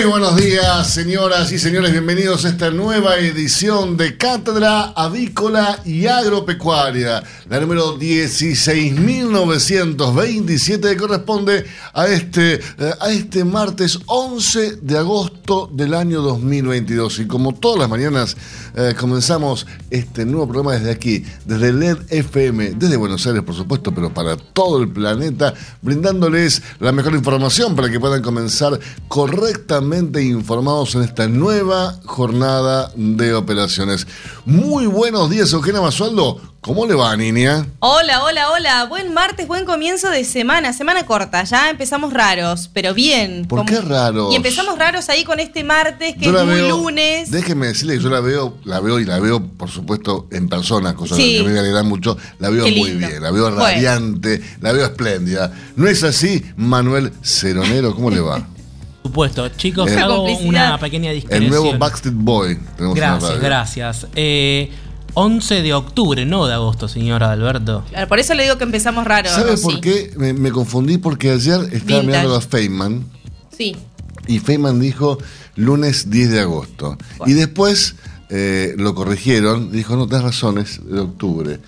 Muy buenos días, señoras y señores. Bienvenidos a esta nueva edición de Cátedra Avícola y Agropecuaria, la número 16.927 que corresponde a este, eh, a este martes 11 de agosto del año 2022. Y como todas las mañanas, eh, comenzamos este nuevo programa desde aquí, desde LED FM, desde Buenos Aires, por supuesto, pero para todo el planeta, brindándoles la mejor información para que puedan comenzar correctamente informados en esta nueva jornada de operaciones. Muy buenos días, Eugenia Masualdo. ¿Cómo le va, niña? Hola, hola, hola. Buen martes, buen comienzo de semana. Semana corta, ya empezamos raros, pero bien. ¿Por qué raros? Y empezamos raros ahí con este martes, que es muy lunes. Déjeme decirle que yo la veo, la veo y la veo, por supuesto, en persona, cosa que me alegra mucho. La veo muy bien, la veo radiante, la veo espléndida. ¿No es así, Manuel Ceronero? ¿Cómo le va? supuesto. Chicos, hago una pequeña discusión. El nuevo Backstreet Boy. gracias, gracias. 11 eh, de octubre, no de agosto, señora Alberto. Claro, por eso le digo que empezamos raro. ¿Sabe por qué? Me, confundí porque ayer estaba mirando a Feynman. Sí. Y Feynman dijo lunes 10 de agosto. Y después eh, lo corrigieron, dijo, no, tenés razones, de octubre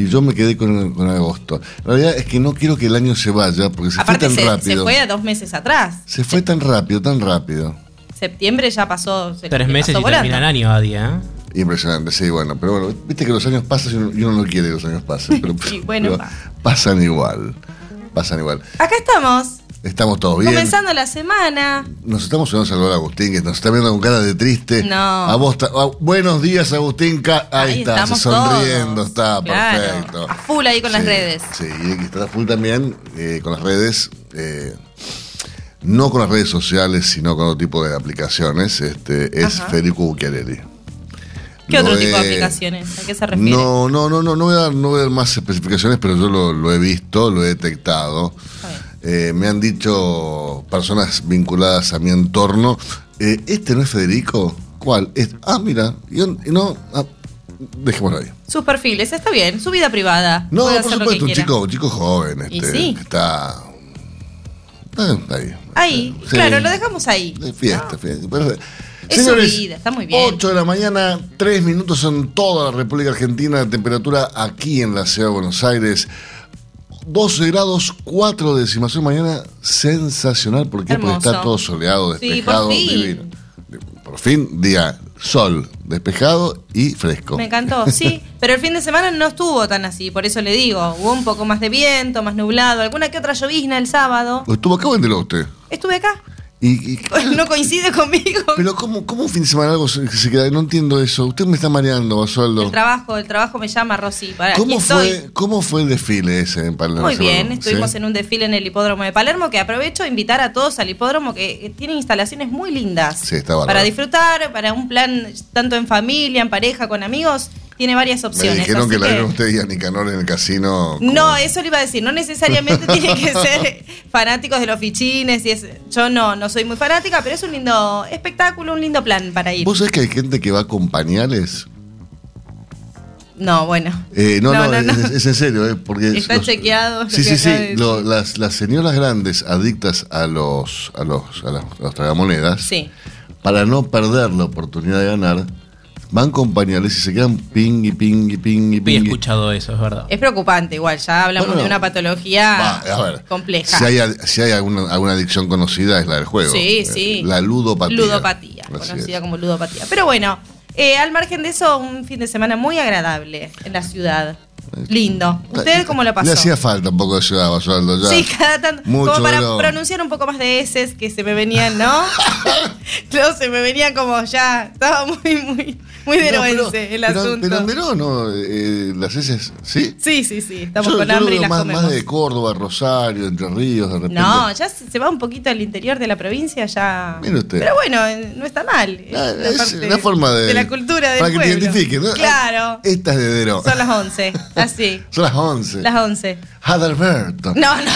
y yo me quedé con, agosto. La realidad es que no quiero que el año se vaya porque se fue tan rápido. Se fue a dos meses atrás. Se fue tan rápido, tan rápido. Septiembre ya pasó. Tres meses y termina el año a día. ¿eh? Impresionante, sí, bueno, pero bueno, viste que los años pasan y uno, no quiere que los años pasen, pero, bueno, pasan igual, pasan igual. Acá estamos. Estamos todos bien. Comenzando la semana. Nos estamos oyendo saludar a Agustín, que nos está viendo con cara de triste. No. A vos, buenos días, Agustín. Ahí, está, sonriendo, está perfecto. A full ahí con las redes. Sí, y está full también eh, con las redes. Eh, no con las redes sociales, sino con otro tipo de aplicaciones. Este, es Federico Bucchiarelli. ¿Qué otro tipo de aplicaciones? ¿A qué se refiere? No, no, no, no, no voy a dar, no voy a dar más especificaciones, pero yo lo, lo he visto, lo he detectado. Eh, me han dicho personas vinculadas a mi entorno, eh, ¿este no es Federico? ¿Cuál? ah, mira, no, ah, dejémoslo ahí. Sus perfiles, está bien, su vida privada. No, por supuesto, un chico, chico joven, este, está... ahí. Ahí, claro, lo dejamos ahí. Fiesta, fiesta. Es su vida, está muy bien. 8 de la mañana, 3 minutos en toda la República Argentina, temperatura aquí en la ciudad de Buenos Aires. 12 grados 4 décimas. mañana sensacional. ¿Por qué? Porque está todo soleado, despejado, por divino. Por fin, día sol, despejado y fresco. Me encantó, sí. Pero el fin de semana no estuvo tan así, por eso le digo. Hubo un poco más de viento, más nublado, alguna que otra llovizna el sábado. ¿Estuvo acá o en usted? Estuve acá. Y, no coincide conmigo. Pero ¿cómo, cómo un fin de semana algo se, queda? No entiendo eso. Usted me está mareando, Basualdo. El trabajo, el trabajo me llama, Rosy. ¿Cómo, fue, ¿Cómo fue el desfile ese en Palermo? Muy bien, estuvimos en un desfile en el hipódromo de Palermo, que aprovecho a invitar a todos al hipódromo, que tiene instalaciones muy lindas. Sí, está Para disfrutar, para un plan tanto en familia, en pareja, con amigos tiene varias opciones. Me dijeron que la vieron usted y a Nicanor en el casino. No, eso le iba a decir. No necesariamente tiene que ser fanáticos de los fichines. Y es, yo no, no soy muy fanática, pero es un lindo espectáculo, un lindo plan para ir. ¿Vos sabés que hay gente que va con pañales? No, bueno. Eh, no, no, Es, en serio, eh, porque está chequeado. Sí, sí, sí. las, las señoras grandes adictas a los a los a, los tragamonedas, sí. para no perder la oportunidad de ganar, van con pañales y se quedan ping y ping y ping y ping. He escuchado eso, es verdad. Es preocupante igual, ya hablamos de una patología compleja. Si hay, si hay alguna, alguna, adicción conocida es la del juego. Sí, eh, sí. La ludopatía. Ludopatía, conocida como ludopatía. Pero bueno, eh, al margen de eso, un fin de semana muy agradable en la ciudad. Lindo. ¿Usted cómo lo pasó? Le hacía falta un poco de ciudad, Basualdo. Ya. Sí, cada tanto. Mucho como para de pronunciar un poco más de S que se me venían, ¿no? no, se me venían como ya. Estaba muy, muy, muy No, pero- el pero, asunto. Pero en Verón, ¿no? Eh, las heces, ¿sí? sí, sí, sí. Estamos Yo- con yo hambre y las más, comemos. más de Córdoba, Rosario, Entre Ríos, de repente. No, ya se va un poquito al interior de la provincia, ya. Mire usted. Pero bueno, eh, no está mal. Ah, la es parte una forma de. de la cultura del Para que pueblo. te identifiquen, ¿no? Claro. Esta es de Verón. Son las 11, así. Son las 11. Las 11. Adalberto. No, no.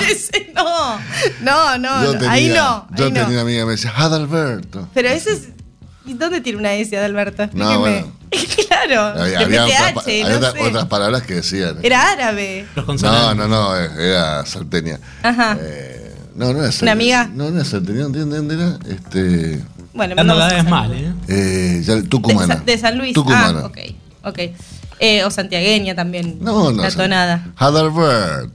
Ese no. No, no. Yo no. tenía, ahí no. Yo ahí tenía no. una amiga que me decía, Adalberto. Pero ese es. ¿Y dónde tiene una S, Adalberto? No, Explíqueme. bueno. claro. Había, otras, PTH, no palabras que decían. Era árabe. Los No, consonantes. no, no, eh, era salteña. Ajá. Eh, no, no era salteña. ¿Una amiga? No, no era salteña, ¿dónde dónde era? Este. Bueno, mandamos cada vez un mal. ¿eh? Eh, ya, De. Sa- de San Luis. Tucumana. Ah, ok. Ok. Eh, o santiagueña también. No, no. La.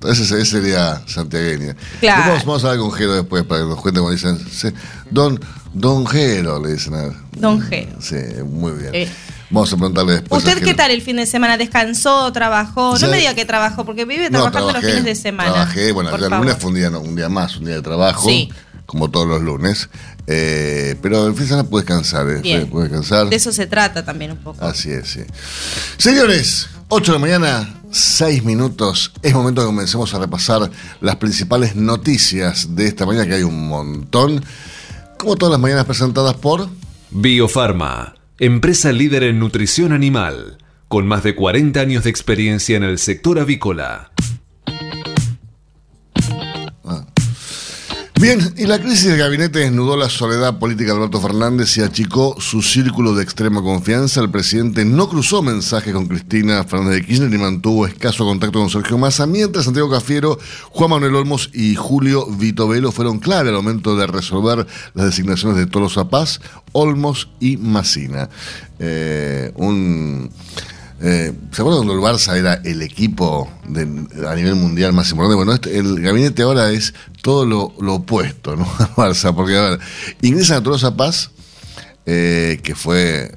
Ese, ese sería santiagueña. Claro. Vamos, vamos a hablar con Jero después para que nos cuente cómo dicen. sí, Don, don Jero, le dicen a él. Don Jero. Sí, muy bien. Eh. Vamos a preguntarle después. ¿Usted qué tal el fin de semana? ¿Descansó? ¿Trabajó? No me diga que trabajó, porque vive No, trabajando los fines de semana. Trabajé, bueno, el lunes fue un día, un día más, un día de trabajo. Sí. Como todos los lunes. Eh, pero el fin de semana puede descansar, ¿eh? Bien. Puede descansar. De eso se trata también un poco. Así es, sí. Señores, 8 de la mañana, 6 minutos. Es momento de que comencemos a repasar las principales noticias de esta mañana, que hay un montón. Como todas las mañanas presentadas por. Biofarma, empresa líder en nutrición animal, con más de 40 años de experiencia en el sector avícola. Bien, y la crisis del gabinete desnudó la soledad política de Alberto Fernández y achicó su círculo de extrema confianza. El presidente no cruzó mensajes con Cristina Fernández de Kirchner y mantuvo escaso contacto con Sergio Massa, mientras Santiago Cafiero, Juan Manuel Olmos y Julio Vitovelo fueron clave al momento de resolver las designaciones de Tolosa Paz, Olmos y Massina. Eh, un... Eh, ¿Se acuerdan cuando el Barça era el equipo a nivel mundial más importante? Bueno, este- el gabinete ahora es todo lo, opuesto, ¿no? Al Barça, porque, a ver, ingresan a Tolosa Paz, eh, que fue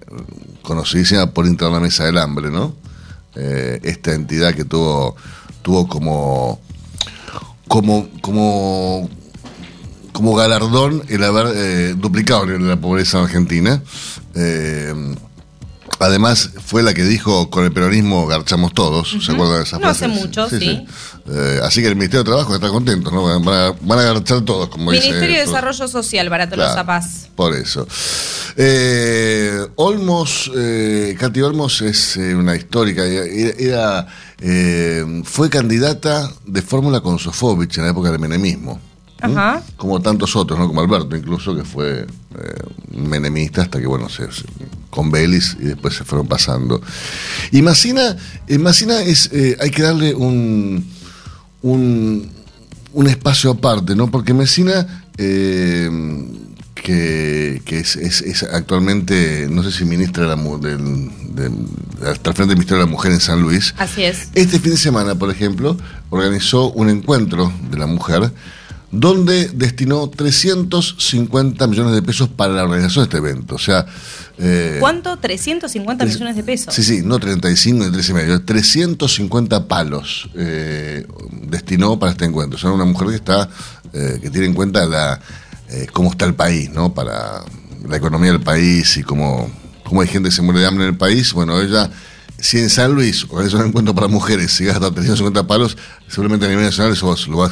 conocidísima por entrar la mesa del hambre, ¿no? Eh, esta entidad que tuvo, tuvo como, como, como, como galardón el haber duplicado la pobreza en Argentina. Además, fue la que dijo con el peronismo garchamos todos, ¿se acuerdan de esa No hace frase? mucho, sí. Eh, así que el Ministerio de Trabajo está contento, ¿no? Van a, van a garchar todos, como dice. Ministerio de todo. Desarrollo Social para Tolosa Claro, Paz. Por eso. Eh, Olmos, eh, Katy Olmos es eh, una histórica. Era, fue candidata de fórmula con Sofovich en la época del menemismo. Como tantos otros, ¿no? Como Alberto, incluso, que fue eh, menemista hasta que, bueno, se, se- con Belis y después se fueron pasando. Y Massina, eh, Massina es, eh, hay que darle un, un, un espacio aparte, ¿no? Porque Messina, eh, que, que es, es- es actualmente, no sé si ministra de la, del, hasta el frente del Ministerio de la Mujer en San Luis, Así es. este fin de semana, por ejemplo, organizó un encuentro de la mujer donde destinó 350 millones de pesos para la organización de este evento. O sea, eh, ¿Cuánto? 350 millones de pesos. Sí, sí, no 35 ni 13 y medio, 350 palos eh, destinó para este encuentro. O sea, una mujer que está, eh, que tiene en cuenta la, eh, cómo está el país, ¿no? Para la economía del país y cómo, cómo hay gente que se muere de hambre en el país. Bueno, ella, si en San Luis organiza un encuentro para mujeres y gasta 350 palos, seguramente a nivel nacional eso va- lo va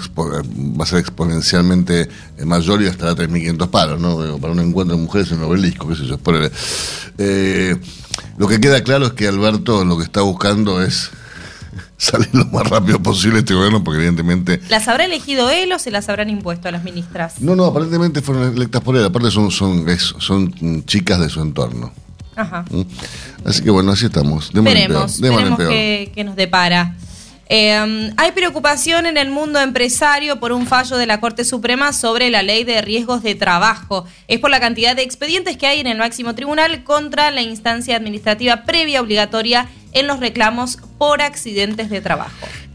va a ser exponencialmente eh, mayor y estará a 3.500 palos, ¿no? Para un encuentro de mujeres en un obelisco, qué sé yo. ponele. Eh, lo que queda claro es que Alberto lo que está buscando es salir lo más rápido posible este gobierno, porque evidentemente ¿Las habrá elegido él o se las habrán impuesto a las ministras? no, no, aparentemente fueron electas por él. Aparte son, son, son mm, chicas de su entorno. Ajá. ¿Mm? Así que bueno, así estamos. De Veremos, de veremos qué, qué nos depara. Eh, hay preocupación en el mundo empresario por un fallo de la Corte Suprema sobre la ley de riesgos de trabajo. Es por la cantidad de expedientes que hay en el máximo tribunal contra la instancia administrativa previa obligatoria en los reclamos por accidentes de trabajo.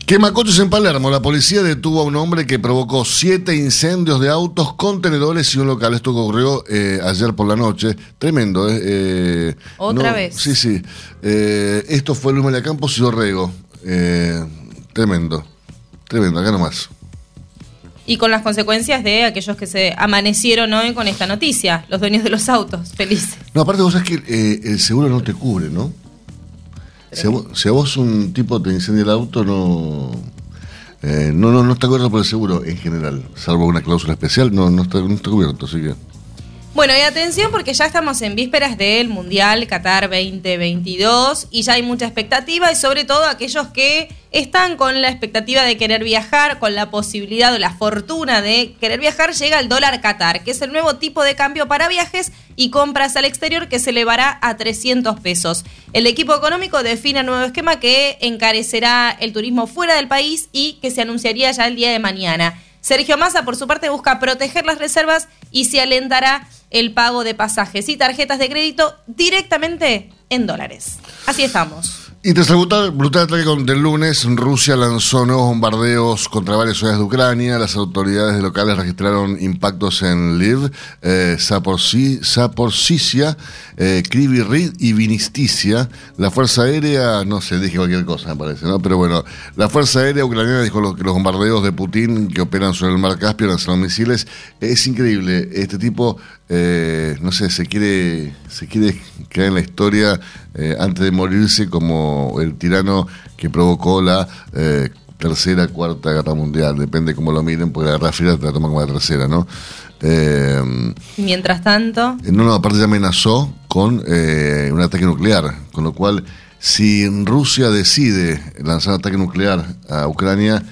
Quemacoches en Palermo. La policía detuvo a un hombre que provocó siete incendios de autos, contenedores y un local. Esto ocurrió eh, ayer por la noche. Tremendo, ¿eh? eh Otra vez. Sí, sí. Eh, esto fue Luis Campos y Dorrego. tremendo. Tremendo, acá nomás. Y con las consecuencias de aquellos que se amanecieron hoy con esta noticia, los dueños de los autos, felices. No, aparte vos sabés que el seguro no te cubre, ¿no? Si a, vos, un tipo te incendia el auto, no, eh, no, no, no está cubierto por el seguro en general, salvo una cláusula especial, no, no, está, no está cubierto, así que... Bueno, y atención porque ya estamos en vísperas del Mundial Qatar 2022 y ya hay mucha expectativa y sobre todo aquellos que están con la expectativa de querer viajar, con la posibilidad o la fortuna de querer viajar, llega el dólar Qatar, que es el nuevo tipo de cambio para viajes y compras al exterior que se elevará a 300 pesos. El equipo económico define un nuevo esquema que encarecerá el turismo fuera del país y que se anunciaría ya el día de mañana. Sergio Massa, por su parte, busca proteger las reservas y se alentará el pago de pasajes y tarjetas de crédito directamente en dólares. Así estamos. Y tras el brutal, ataque del lunes, Rusia lanzó nuevos bombardeos contra varias ciudades de Ucrania. Las autoridades locales registraron impactos en Lviv, eh, Zaporizhia, eh, y Vinisticia. La Fuerza Aérea, no sé, dije cualquier cosa, me parece, ¿no? Pero bueno, la Fuerza Aérea ucraniana dijo que los bombardeos de Putin que operan sobre el mar Caspio lanzaron misiles. Es increíble. Este tipo eh, no sé, se quiere, se quiere quedar en la historia eh, antes de morirse como el tirano que provocó la eh, tercera, cuarta guerra mundial, depende cómo lo miren, porque la guerra fría te la toman como la tercera, ¿no? Mientras tanto... No, no, aparte ya amenazó con un ataque nuclear, con lo cual si Rusia decide lanzar un ataque nuclear a Ucrania,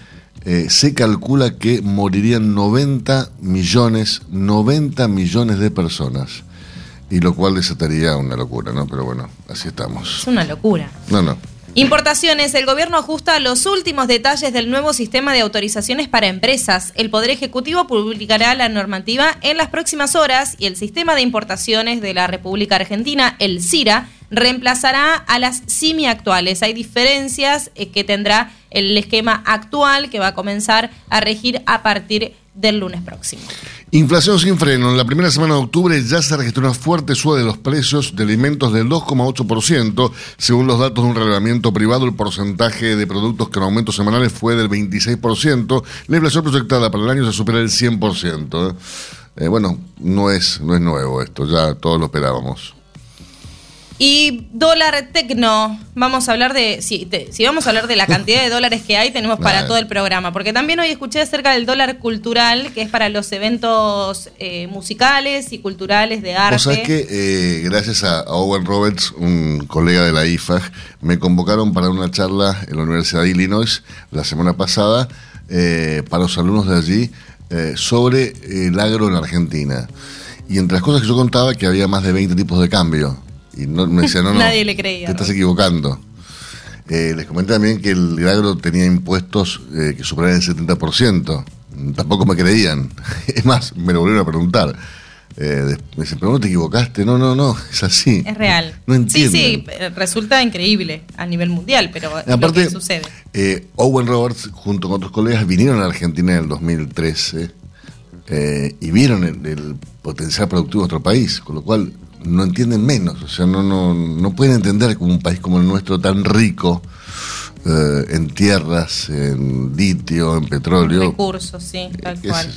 eh, se calcula que morirían 90 millones, 90 millones de personas. Y lo cual desataría una locura, ¿no? Pero bueno, así estamos. Es una locura. No, no. Importaciones. El gobierno ajusta los últimos detalles del nuevo sistema de autorizaciones para empresas. El Poder Ejecutivo publicará la normativa en las próximas horas y el sistema de importaciones de la República Argentina, el CIRA, reemplazará a las CIMI actuales. Hay diferencias eh, que tendrá el esquema actual que va a comenzar a regir a partir del lunes próximo. Inflación sin freno. En la primera semana de octubre ya se registró una fuerte suba de los precios de alimentos del 2,8%. Según los datos de un relevamiento privado, el porcentaje de productos en aumentos semanales fue del 26%. La inflación proyectada para el año se supera el 100%. ¿eh? Eh, bueno, no es, no es nuevo esto, ya todos lo esperábamos. Y dólar tecno, vamos a hablar de, si, si, vamos a hablar de la cantidad de dólares que hay, tenemos para todo el programa, porque también hoy escuché acerca del dólar cultural, que es para los eventos eh, musicales y culturales de arte. O sea que eh, gracias a, Owen Roberts, un colega de la IFAG, me convocaron para una charla en la Universidad de Illinois la semana pasada eh, para los alumnos de allí sobre el agro en Argentina. Y entre las cosas que yo contaba que había más de 20 tipos de cambio y no, me decía, no, no. Nadie le creía. Te estás equivocando. Eh, les comenté también que el agro tenía impuestos eh, que superaban el 70%. Tampoco me creían. Es más, me lo volvieron a preguntar. Eh, me dicen, pero no te equivocaste. No, no, no, es así. Es real. No entiendo. Sí, sí, resulta increíble a nivel mundial, pero Aparte, lo que sucede. Owen Roberts, junto con otros colegas, vinieron a Argentina en el 2013 y vieron el, potencial productivo de nuestro país, con lo cual no entienden menos, o sea, no, no, no pueden entender como un país como el nuestro tan rico eh, en tierras, en litio, en petróleo. Recursos, sí, tal cual.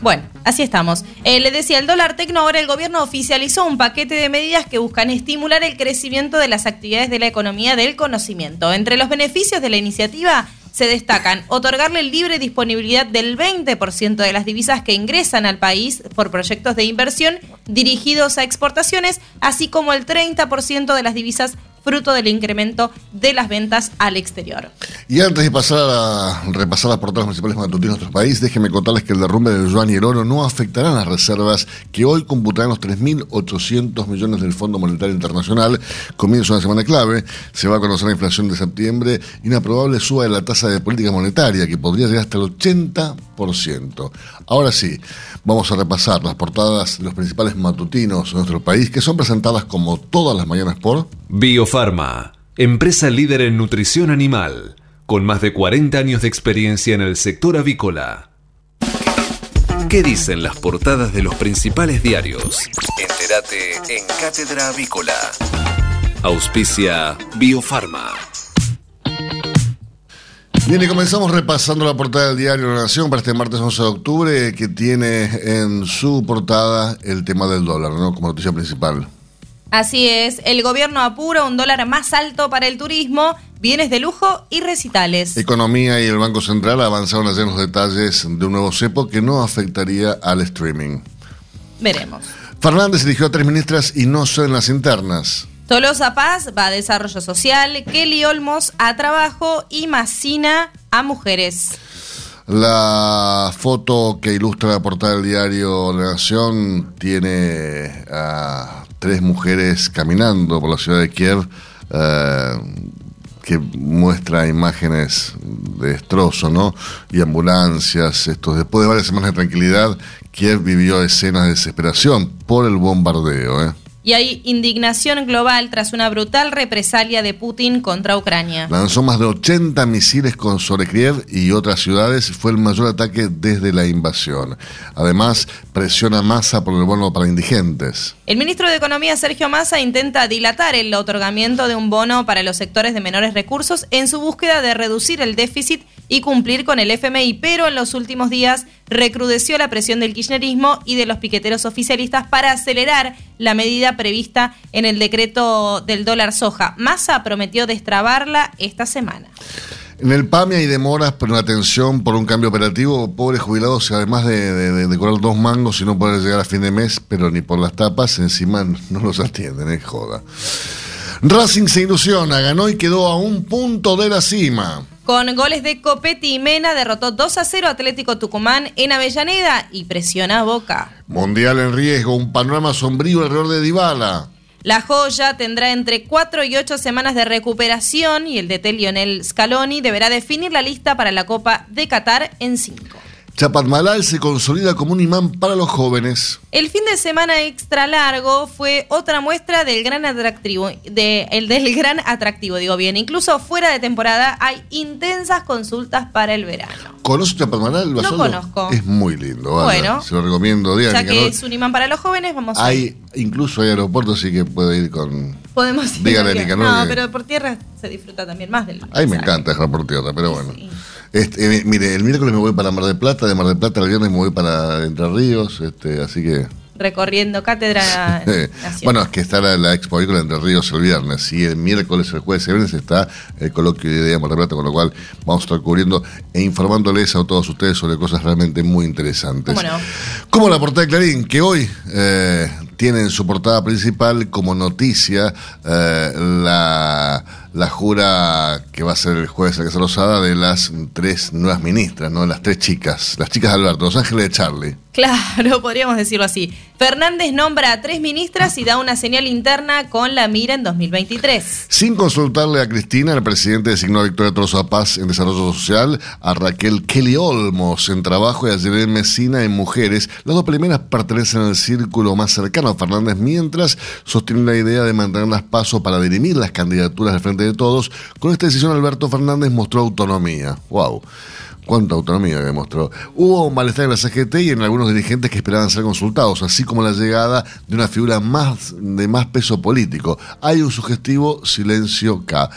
Bueno, así estamos. Eh, le decía, el dólar tecno, ahora el gobierno oficializó un paquete de medidas que buscan estimular el crecimiento de las actividades de la economía del conocimiento. Entre los beneficios de la iniciativa se destacan otorgarle libre disponibilidad del 20% de las divisas que ingresan al país por proyectos de inversión dirigidos a exportaciones, así como el 30% de las divisas fruto del incremento de las ventas al exterior. Y antes de pasar a repasar las portadas principales matutinas de nuestro país, déjenme contarles que el derrumbe del yuan y el oro no afectará las reservas que hoy computarán los 3.800 millones del Fondo Monetario Internacional. Comienza una semana clave, se va a conocer la inflación de septiembre y una probable suba de la tasa de política monetaria que podría llegar hasta el 80%. Ahora sí, vamos a repasar las portadas de los principales matutinos de nuestro país que son presentadas como todas las mañanas por Biofarma, empresa líder en nutrición animal. con más de 40 años de experiencia en el sector avícola. ¿Qué dicen las portadas de los principales diarios? Entérate en Cátedra Avícola. Auspicia Biofarma. Bien, y comenzamos repasando la portada del diario La Nación para este martes 11 de octubre, que tiene en su portada el tema del dólar, ¿no? Como noticia principal. Así es, el gobierno apura un dólar más alto para el turismo, bienes de lujo y recitales. Economía y el Banco Central avanzaron ayer en los detalles de un nuevo cepo que no afectaría al streaming. Veremos. Fernández eligió a tres ministras y no son las internas. Tolosa Paz va a desarrollo social, Kelly Olmos a trabajo y Massina a mujeres. La foto que ilustra la portada del diario La Nación tiene a tres mujeres caminando por la ciudad de Kiev, eh, que muestra imágenes de destrozo, ¿no? Y ambulancias. Esto, después de varias semanas de tranquilidad, Kiev vivió escenas de desesperación por el bombardeo, ¿eh? Y hay indignación global tras una brutal represalia de Putin contra Ucrania. Lanzó más de 80 misiles con sobre Kiev y otras ciudades. Fue el mayor ataque desde la invasión. Además, presiona Massa por el bono para indigentes. El ministro de Economía, Sergio Massa, intenta dilatar el otorgamiento de un bono para los sectores de menores recursos en su búsqueda de reducir el déficit y cumplir con el FMI, pero en los últimos días recrudeció la presión del kirchnerismo y de los piqueteros oficialistas para acelerar la medida prevista en el decreto del dólar soja. Massa prometió destrabarla esta semana. En el PAMI hay demoras por una atención por un cambio operativo. Pobres jubilados, además de, de, dos mangos y no poder llegar a fin de mes, pero ni por las tapas, encima no los atienden, es joda. Racing se ilusiona, ganó y quedó a un punto de la cima. Con goles de Copetti y Mena derrotó 2 a 0 Atlético Tucumán en Avellaneda y presiona a Boca. Mundial en riesgo, un panorama sombrío alrededor de Dybala. La joya tendrá entre 4 y 8 semanas de recuperación y el DT Lionel Scaloni deberá definir la lista para la Copa de Qatar en 5. Chapadmalal se consolida como un imán para los jóvenes. El fin de semana extra largo fue otra muestra del gran atractivo, de, el del gran atractivo, digo bien. Incluso fuera de temporada hay intensas consultas para el verano. ¿Conoces Chapadmalal? No conozco. Es muy lindo. Vaya. Bueno. Se lo recomiendo. Diana, Ya que ¿no? es un imán para los jóvenes, vamos a Hay, ir. incluso hay aeropuertos, así que puede ir con... Podemos ir. Dígale, No, que- pero por tierra se disfruta también más del. Ay, me encanta dejar por tierra, pero bueno. Sí. Este, eh, mire, el miércoles me voy para Mar del Plata, de Mar del Plata el viernes me voy para Entre Ríos, este, así que... Recorriendo cátedra Eh, bueno, es que está la, la Expo Agrícola Entre Ríos el viernes y el miércoles, el jueves y el viernes está el coloquio de idea Mar del Plata, con lo cual vamos a estar cubriendo e informándoles a todos ustedes sobre cosas realmente muy interesantes. ¿Cómo no? Como la portada de Clarín, que hoy eh, tiene en su portada principal como noticia eh, la, la jura que va a ser el jueves en la Casa Rosada de las tres nuevas ministras, ¿no? Las tres chicas, las chicas de Alberto, los ángeles de Charlie. Claro, podríamos decirlo así. Fernández nombra a tres ministras y da una señal interna con la mira en 2023. Sin consultarle a Cristina, el presidente designó a Victoria Trozo Paz en Desarrollo Social, a Raquel Kelly Olmos en Trabajo y a Jeremy Messina en Mujeres. Las dos primeras pertenecen al círculo más cercano a Fernández, mientras sostiene la idea de mantener las pasos para dirimir las candidaturas del Frente de Todos. Con esta decisión, Alberto Fernández mostró autonomía. ¡Wow! Cuánta autonomía que demostró. Hubo un malestar en la CGT y en algunos dirigentes que esperaban ser consultados, así como la llegada de una figura más de más peso político. Hay un sugestivo silencio K.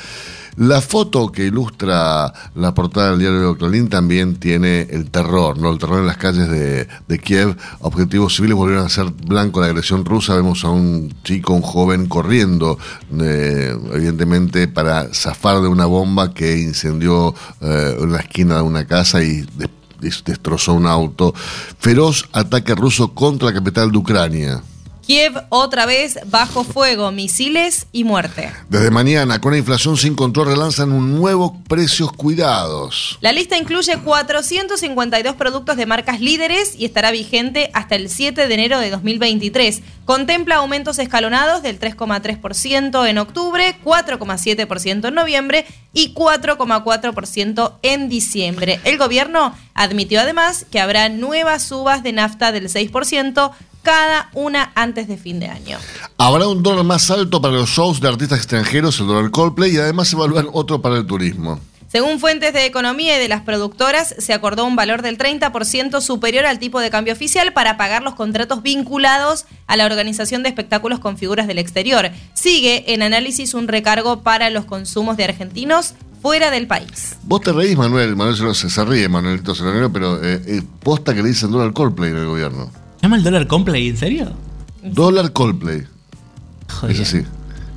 La foto que ilustra la portada del diario Clarín también tiene el terror, ¿no? El terror en las calles de, Kiev. Objetivos civiles volvieron a ser blanco la agresión rusa. Vemos a un chico, un joven corriendo, eh, evidentemente para zafar de una bomba que incendió eh, la esquina de una casa y de- des- destrozó un auto. Feroz ataque ruso contra la capital de Ucrania. Kiev otra vez bajo fuego, misiles y muerte. Desde mañana, con la inflación sin control, relanzan un nuevo Precios Cuidados. La lista incluye 452 productos de marcas líderes y estará vigente hasta el 7 de enero de 2023. Contempla aumentos escalonados del 3,3% en octubre, 4,7% en noviembre y 4,4% en diciembre. El gobierno admitió además que habrá nuevas subas de nafta del 6%, cada una antes de fin de año. Habrá un dólar más alto para los shows de artistas extranjeros, el dólar Coldplay, y además se evalúan otro para el turismo. Según fuentes de economía y de las productoras, se acordó un valor del 30% superior al tipo de cambio oficial para pagar los contratos vinculados a la organización de espectáculos con figuras del exterior. Sigue en análisis un recargo para los consumos de argentinos fuera del país. Vos te reís, Manuel. Manuel se, se ríe, Manuelito Celanero, pero eh, eh, posta que le dicen dólar Coldplay en el gobierno. ¿Llama el dólar Coldplay? ¿En serio? Dólar Coldplay. Joder. Es así.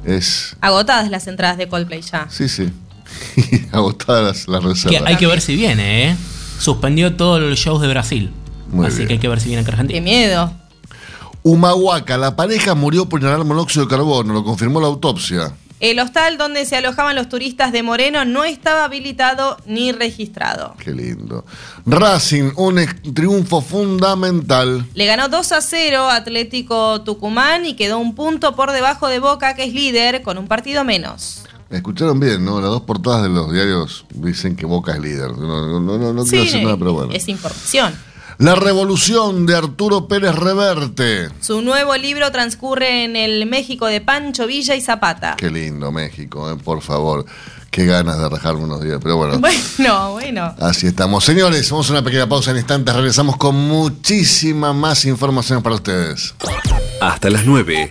Es. Agotadas las entradas de Coldplay ya. Sí, sí. Agotadas las, las Que reservas. hay que ver si viene, ¿eh? Suspendió todos los shows de Brasil. Muy Así bien. que hay que ver si viene acá a Qué Argentina. miedo. Humahuaca, la pareja murió por inhalar monóxido de carbono, lo confirmó la autopsia. El hostal donde se alojaban los turistas de Moreno no estaba habilitado ni registrado. Qué lindo. Racing, un triunfo fundamental. Le ganó 2 a 0 Atlético Tucumán y quedó un punto por debajo de Boca, que es líder, con un partido menos. Escucharon bien, ¿no? Las dos portadas de los diarios dicen que Boca es líder. No, no, no, quiero decir nada, pero bueno. es información. La revolución de Arturo Pérez Reverte. Su nuevo libro transcurre en el México de Pancho Villa y Zapata. Qué lindo México, ¿eh? por favor. Qué ganas de rajarme unos días, pero bueno. Bueno, bueno. Así estamos. Señores, vamos a una pequeña pausa en instantes. Regresamos con muchísima más información para ustedes. Hasta las 9.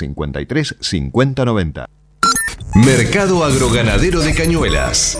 53 50 90. Mercado Agroganadero de Cañuelas.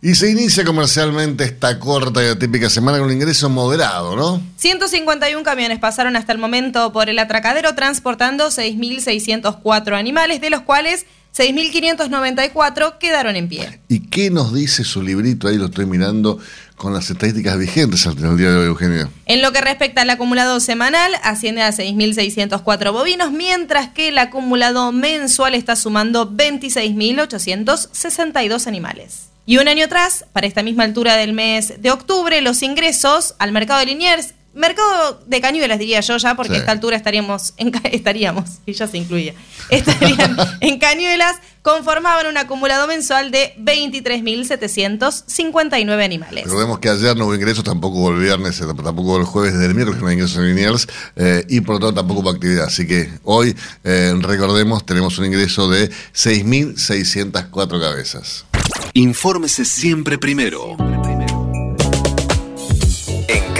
Y se inicia comercialmente esta corta y atípica semana con un ingreso moderado, ¿no? 151 camiones pasaron hasta el momento por el atracadero transportando 6.604 animales, de los cuales 6.594 quedaron en pie. ¿Y qué nos dice su librito? Ahí lo estoy mirando con las estadísticas vigentes al día de hoy, Eugenia. En lo que respecta al acumulado semanal, asciende a 6.604 bovinos, mientras que el acumulado mensual está sumando 26.862 animales. Y un año atrás, para esta misma altura del mes de octubre, los ingresos al mercado de Liniers, mercado de cañuelas diría yo ya, porque Sí. a esta altura estaríamos, en, estaríamos, y ya se incluía, estarían en cañuelas, conformaban un acumulado mensual de 23.759 animales. Recordemos que ayer no hubo ingresos, tampoco hubo el viernes, eh, tampoco hubo el jueves del miércoles, no hay ingresos en Liniers, eh, y por lo tanto tampoco hubo actividad. Así que hoy, eh, recordemos, tenemos un ingreso de 6.604 cabezas. Infórmese siempre primero.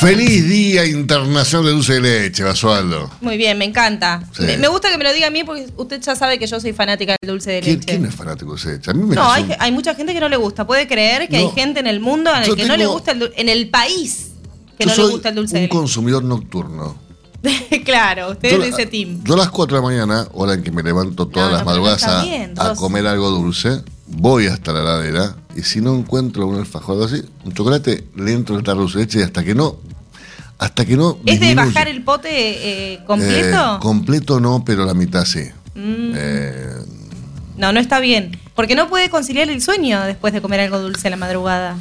Feliz Día Internacional de Dulce de Leche, Basualdo. Muy bien, me encanta. Sí. Me, me gusta que me lo diga a mí porque usted ya sabe que yo soy fanática del dulce de ¿Quién, leche. quién es fanático de dulce de leche? A mí me No, hay, mucha gente que no le gusta. Puede creer que No. hay gente en el mundo en el Yo que no le gusta el dul- en el país que Yo no soy le gusta el dulce un de leche. consumidor nocturno. claro, usted es de ese team. Yo a las 4 de la mañana, hora en que me levanto todas No, las no, madrugadas a, a comer algo dulce, voy hasta la heladera y si no encuentro un alfajor así, un chocolate, le entro el tarro de leche y hasta que no, hasta que no. ¿Es de bajar el pote eh, completo? Eh, completo no, pero la mitad sí. Mm. Eh, No, no está bien. Porque no puede conciliar el sueño después de comer algo dulce a la madrugada.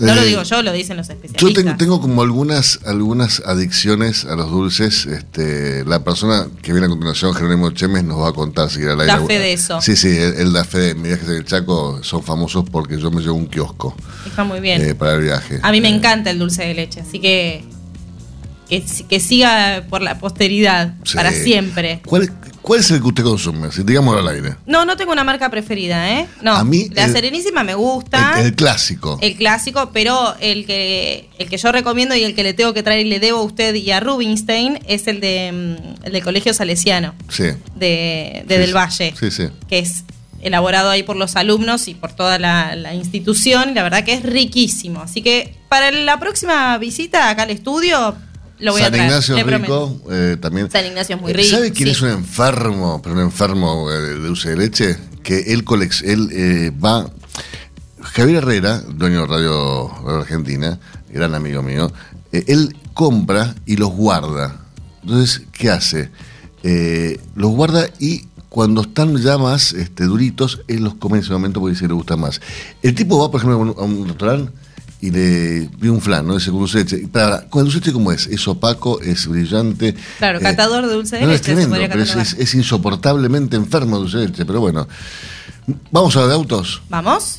No lo Eh, digo yo, lo dicen los Yo especialistas. tengo, tengo como algunas algunas adicciones a los dulces. Este, la persona que viene a continuación, Jerónimo Chemes, nos va a contar si era la Da fe de eso. Sí, sí, él, él da fe. de- Mis viajes en el Chaco son famosos porque yo me llevo un kiosco Está muy bien. eh, para el viaje. A mí me Eh, encanta el dulce de leche, así que que, que siga por la posteridad, sí. para siempre. ¿Cuál, ¿Cuál es el que usted consume? Si digámoslo al aire. No, no tengo una marca preferida, ¿eh? No, A mí la el- Serenísima me gusta. El, el clásico. el clásico, pero el que el que yo recomiendo y el que le tengo que traer y le debo a usted y a Rubinstein es el de mm, el del Colegio Salesiano sí. de, de Sí, Del. Valle, Sí, sí. que es elaborado ahí por los alumnos y por toda la, la institución, y la verdad que es riquísimo. Así que para la próxima visita acá al estudio lo voy San a traer. Ignacio es rico eh, también. San Ignacio es muy rico. ¿Sabe quién sí. es un enfermo, pero un enfermo eh, de dulce de leche? Que él, él eh, va... Javier Herrera, dueño de Radio, Radio Argentina, gran amigo mío, eh, él compra y los guarda. Entonces, ¿qué hace? Los guarda y cuando están ya más este, duritos, él los come en ese momento porque que le gusta más. El tipo va, por ejemplo, a un, a un restaurante y le pide un flan, ¿no? Dice con dulce de leche. Para, ¿Con el dulce de leche cómo es? Es opaco, es brillante. Claro, eh, catador de dulce de no, leche. es tremendo, se pero es, es- es insoportablemente enfermo de dulce de leche. Pero bueno, vamos a hablar de autos. ¿Vamos?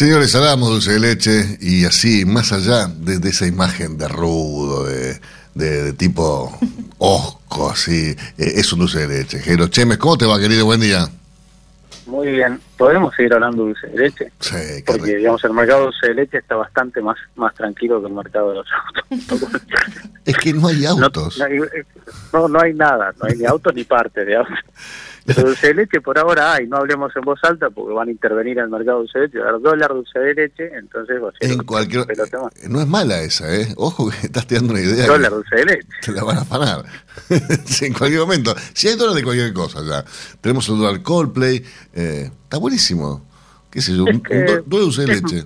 Señores, hablamos dulce de leche y así, más allá de, de esa imagen de rudo, de, de- de tipo osco, así, eh, es un dulce de leche. Jero Chemes, ¿cómo te va, querido? Buen día. Muy bien, podemos seguir hablando de dulce de leche, Sí, porque rico. digamos el mercado de dulce de leche está bastante más más tranquilo que el mercado de los autos. Es que no hay no, autos. no hay, no, no hay nada, no hay ni autos ni partes de autos. Dulce de leche por ahora hay, no hablemos en voz alta porque van a intervenir en el mercado dulce de leche, va a haber dólar dulce de leche, entonces va a ser En cualquier... No es mala esa, ¿eh? Ojo que estás tirando una idea. Dólar dulce de leche. Te la van a afanar. En cualquier momento. Si hay dólar de cualquier cosa ya. Tenemos el dólar Coldplay. eh, está buenísimo. ¿Qué sé yo? Es que dólar dulce de es- leche.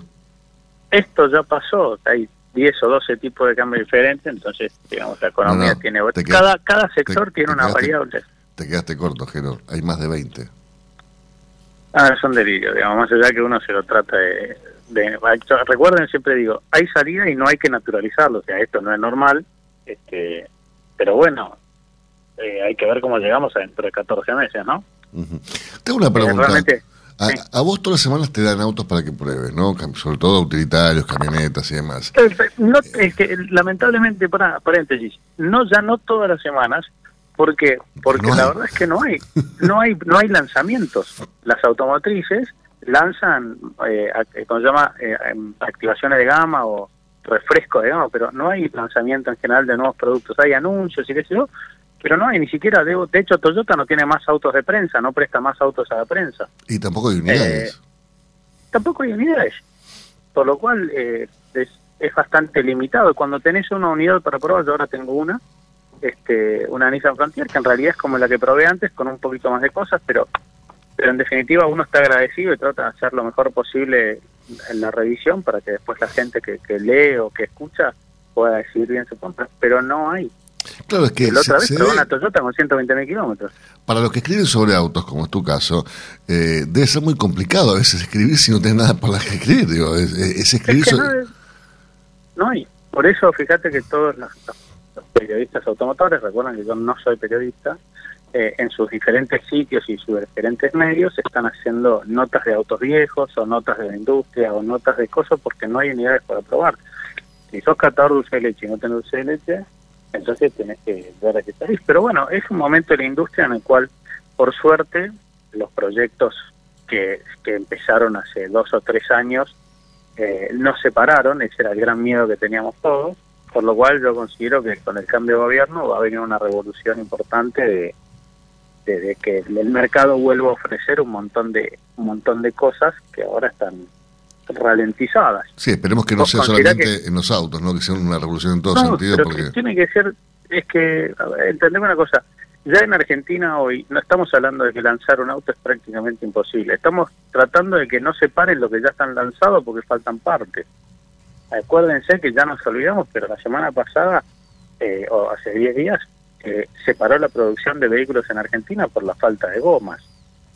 Esto ya pasó, hay 10 o 12 tipos de cambio diferentes, entonces digamos la economía No, no, tiene... cada, cada sector te- tiene te una variable. Te quedaste corto, Jero. Hay más de 20. Ah, es un delirio, digamos, más allá que uno se lo trata de, de- Recuerden, siempre digo, hay salida y no hay que naturalizarlo, o sea, esto no es normal, este pero bueno, eh, hay que ver cómo llegamos a dentro de 14 meses, ¿no? Ujú. Tengo una Eh, pregunta. realmente, A, sí. a vos todas las semanas te dan autos para que pruebes, ¿no? Sobre todo utilitarios, camionetas y demás. Eh, No, es que lamentablemente, para, paréntesis, no ya no todas las semanas, porque porque No la verdad es que no hay, no hay no hay lanzamientos. Las automotrices lanzan, eh, ¿cómo se llama? Eh, em, activaciones de gama o refresco de gama, pero no hay lanzamiento en general de nuevos productos. Hay anuncios y qué sé yo, pero no hay ni siquiera, de, de hecho Toyota no tiene más autos de prensa, no presta más autos a la prensa. Y tampoco hay unidades. tampoco hay unidades. Por lo cual eh, es, es bastante limitado. Cuando tenés una unidad para probar, yo ahora tengo una, este, una Nissan Frontier, que en realidad es como la que probé antes, con un poquito más de cosas, pero, pero en definitiva uno está agradecido y trata de hacer lo mejor posible en la revisión para que después la gente que, que lee o que escucha pueda decidir bien su compra. Pero no hay. Claro, es que la otra se- vez se ve- una Toyota con 120 mil kilómetros. para los que escriben sobre autos, como es tu caso, eh, debe ser muy complicado a veces escribir si no tenés nada por la que escribir. Digo, es, es- es escribir Es que sobre- no, hay. Por eso, fíjate que todos los, los periodistas automotores, recuerdan que yo no soy periodista, eh, en sus diferentes sitios y sus diferentes medios están haciendo notas de autos viejos o notas de la industria o notas de cosas porque no hay unidades para probar. Si sos catador de dulce de leche y no tenés dulce de leche, entonces tenés que ver a qué salís. Pero bueno, es un momento de la industria en el cual, por suerte, los proyectos que, que empezaron hace dos o tres años eh, no se pararon, ese era el gran miedo que teníamos todos, por lo cual yo considero que con el cambio de gobierno va a venir una revolución importante de, de, de que el mercado vuelva a ofrecer un montón de un montón de cosas que ahora están ralentizadas. Sí, esperemos que no sea solamente en los autos, ¿no? Que sea una revolución en todo No, sentido, pero porque... que tiene que ser, es que, entendeme una cosa, ya en Argentina hoy no estamos hablando de que lanzar un auto es prácticamente imposible, estamos tratando de que no se paren lo que ya están lanzados porque faltan partes. Acuérdense que ya nos olvidamos, pero la semana pasada, eh, o hace 10 días, eh, se paró la producción de vehículos en Argentina por la falta de gomas.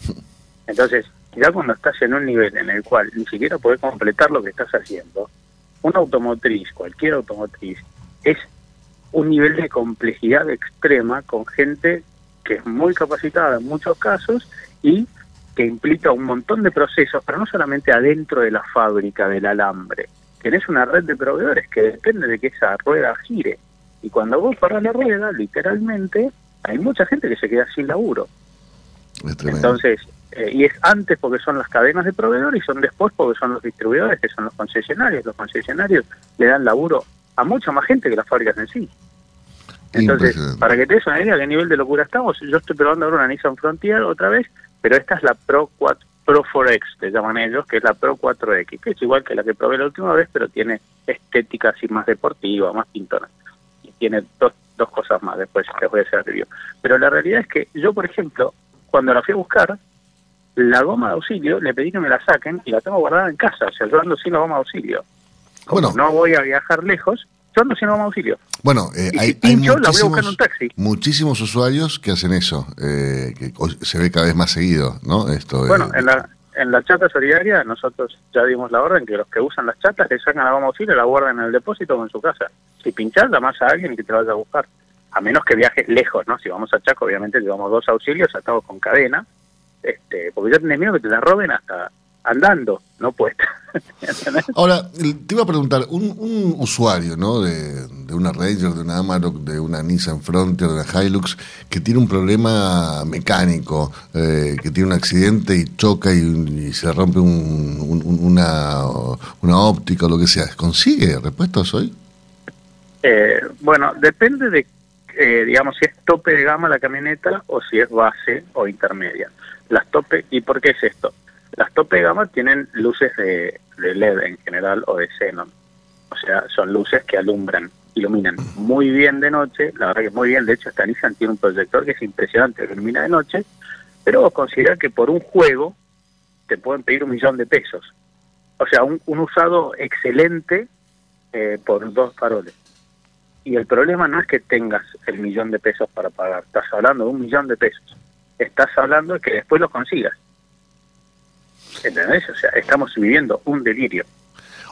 Entonces, ya cuando estás en un nivel en el cual ni siquiera podés completar lo que estás haciendo, una automotriz, cualquier automotriz, es un nivel de complejidad extrema con gente que es muy capacitada en muchos casos y que implica un montón de procesos, pero no solamente adentro de la fábrica del alambre. Tenés una red de proveedores que depende de que esa rueda gire. Y cuando vos paras la rueda, literalmente, hay mucha gente que se queda sin laburo. Entonces, eh, y es antes porque son las cadenas de proveedores y son después porque son los distribuidores, que son los concesionarios. Los concesionarios le dan laburo a mucha más gente que las fábricas en sí. Entonces, para que te des una idea de qué nivel de locura estamos, yo estoy probando ahora una Nissan Frontier otra vez, pero esta es la Pro 4, Pro 4X, le llaman ellos, que es la Pro 4X, que es igual que la que probé la última vez, pero tiene estética así más deportiva, más pintona. Y tiene dos, dos cosas más, después les voy a hacer review. Pero la realidad es que yo, por ejemplo, cuando la fui a buscar, la goma de auxilio, le pedí que me la saquen y la tengo guardada en casa, o sea, yo ando sin la goma de auxilio. Como Bueno. no voy a viajar lejos, de auxilio. Bueno, eh, hay, si hay pincho, la voy a buscar en muchísimos, un taxi. muchísimos usuarios que hacen eso, eh, que se ve cada vez más seguido, ¿no? Esto de- Bueno, en la, en la chata solidaria nosotros ya dimos la orden que los que usan las chatas le sacan la goma auxilio y la guardan en el depósito o en su casa. Si pinchás, llamás a alguien que te la vaya a buscar. A menos que viajes lejos, ¿no? Si vamos a Chaco, obviamente llevamos dos auxilios atados con cadena, este, porque ya tenés miedo que te la roben hasta andando, no puesta. Ahora, te iba a preguntar, un, un usuario, ¿no? De, de una Ranger, de una Amarok, de una Nissan Frontier, de una Hilux, que tiene un problema mecánico, eh, que tiene un accidente y choca y, y se rompe un- una, una óptica o lo que sea, ¿consigue repuestos hoy? Eh, bueno, depende de, eh, digamos, si es tope de gama la camioneta o si es base o intermedia. Las tope, ¿y por qué es esto? Las tope tienen luces de, LED en general o de xenon. O sea, son luces que alumbran, iluminan muy bien de noche, la verdad que muy bien, de hecho esta Nissan tiene un proyector que es impresionante, que ilumina de noche, pero vos considerás que por un juego te pueden pedir un millón de pesos. O sea, un, un usado excelente eh, por dos faroles. Y el problema no es que tengas el millón de pesos para pagar, estás hablando de un millón de pesos. Estás hablando de que después los consigas. ¿Entendés? O sea, estamos viviendo un delirio.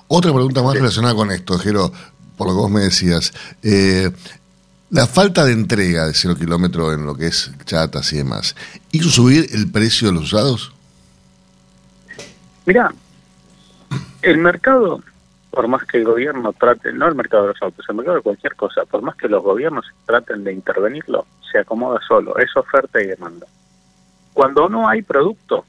Otra pregunta más relacionada con esto, Jero, por lo que vos me decías. Eh, la falta de entrega de cero kilómetro en lo que es chatas y demás, ¿hizo subir el precio de los usados? Mira, el mercado, por más que el gobierno trate, no el mercado de los autos, el mercado de cualquier cosa, por más que los gobiernos traten de intervenirlo, se acomoda solo, es oferta y demanda. Cuando no hay producto,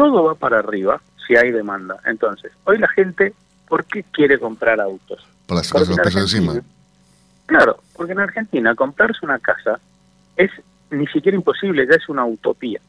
todo va para arriba si hay demanda. Entonces, hoy la gente, ¿por qué quiere comprar autos? Para sacarse los pesos encima. Claro, porque en Argentina comprarse una casa es ni siquiera imposible, ya es una utopía.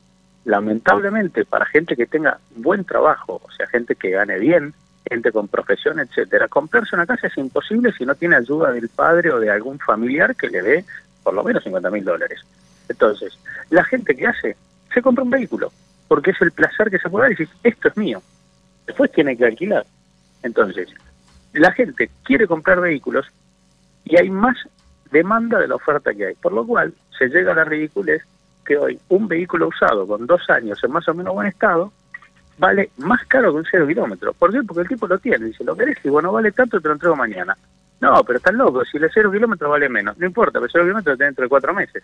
Lamentablemente, para gente que tenga buen trabajo, o sea, gente que gane bien, gente con profesión, etcétera, comprarse una casa es imposible si no tiene ayuda del padre o de algún familiar que le dé por lo menos 50 mil dólares. Entonces, la gente que hace, se compra un vehículo, porque es el placer que se puede dar y dice, esto es mío. Después tiene que alquilar. Entonces, la gente quiere comprar vehículos y hay más demanda de la oferta que hay. Por lo cual, se llega a la ridiculez que hoy un vehículo usado con dos años en más o menos buen estado vale más caro que un cero kilómetro. ¿Por qué? Porque el tipo lo tiene. Dice, lo querés y bueno, vale tanto, te lo entrego mañana. No, pero estás loco. Si el cero kilómetro vale menos. No importa, pero cero kilómetro lo tenés dentro de cuatro meses.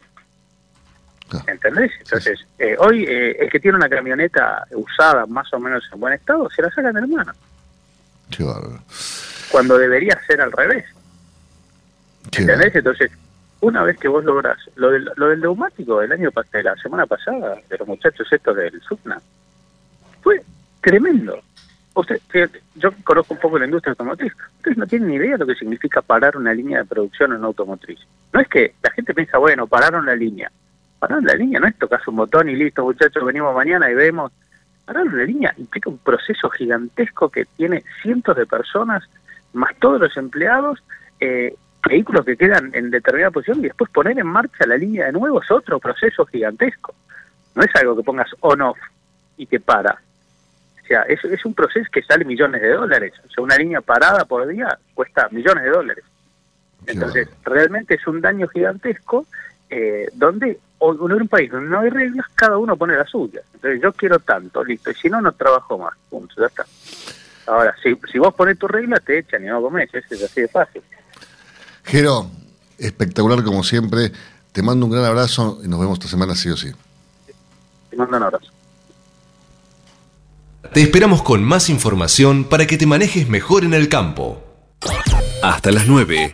¿Entendés? Entonces, eh, hoy eh, el que tiene una camioneta usada más o menos en buen estado, se la sacan de la mano. Qué bárbaro. Cuando debería ser al revés. ¿Entendés? Entonces, una vez que vos lográs, lo del, lo del neumático del año de la semana pasada, de los muchachos estos del SUPNA, fue tremendo. Usted, fíjate, yo conozco un poco la industria automotriz. Ustedes no tienen ni idea de lo que significa parar una línea de producción en una automotriz. No es que la gente piensa, bueno, pararon la línea. Parar la línea no es tocar un botón y listo, muchachos, venimos mañana y vemos. Parar una línea implica un proceso gigantesco que tiene cientos de personas, más todos los empleados, eh, vehículos que quedan en determinada posición y después poner en marcha la línea de nuevo es otro proceso gigantesco. No es algo que pongas on-off y que para. O sea, es, es un proceso que sale millones de dólares. O sea, una línea parada por día cuesta millones de dólares. Entonces, realmente es un daño gigantesco eh, donde o- en un país donde no hay reglas, cada uno pone las suyas. Entonces, yo quiero tanto, listo, y si no, no trabajo más. Punto, ya está. Ahora, si, si vos pones tu regla, te echan y no comés. Eso es así de fácil. Jero, espectacular como siempre. Te mando un gran abrazo y nos vemos esta semana sí o sí. Te mando un abrazo. Te esperamos con más información para que te manejes mejor en el campo. Hasta las 9.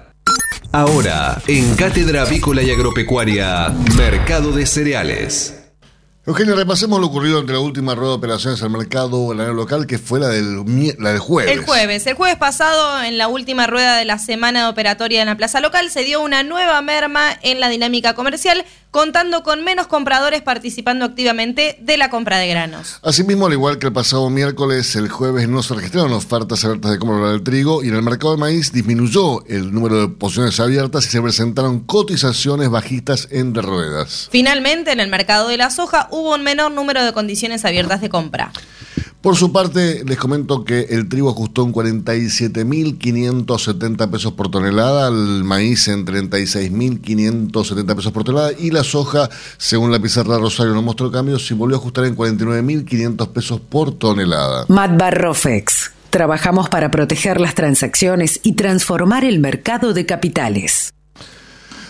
Ahora, en Cátedra Avícola y Agropecuaria, Mercado de Cereales. Eugenio, repasemos lo ocurrido entre la última rueda de operaciones al mercado granero local, que fue la del, mi- la del jueves. El jueves. El jueves pasado, en la última rueda de la semana operatoria en la plaza local, se dio una nueva merma en la dinámica comercial, contando con menos compradores participando activamente de la compra de granos. Asimismo, al igual que el pasado miércoles, el jueves no se registraron ofertas abiertas de compra del trigo y en el mercado de maíz disminuyó el número de posiciones abiertas y se presentaron cotizaciones bajistas entre ruedas. Finalmente, en el mercado de la soja hubo un menor número de condiciones abiertas de compra. Por su parte, les comento que el trigo ajustó en 47.570 pesos por tonelada, el maíz en 36.570 pesos por tonelada y la soja, según la pizarra Rosario no mostró cambios, se volvió a ajustar en 49.500 pesos por tonelada. Matbarrofex. Trabajamos para proteger las transacciones y transformar el mercado de capitales.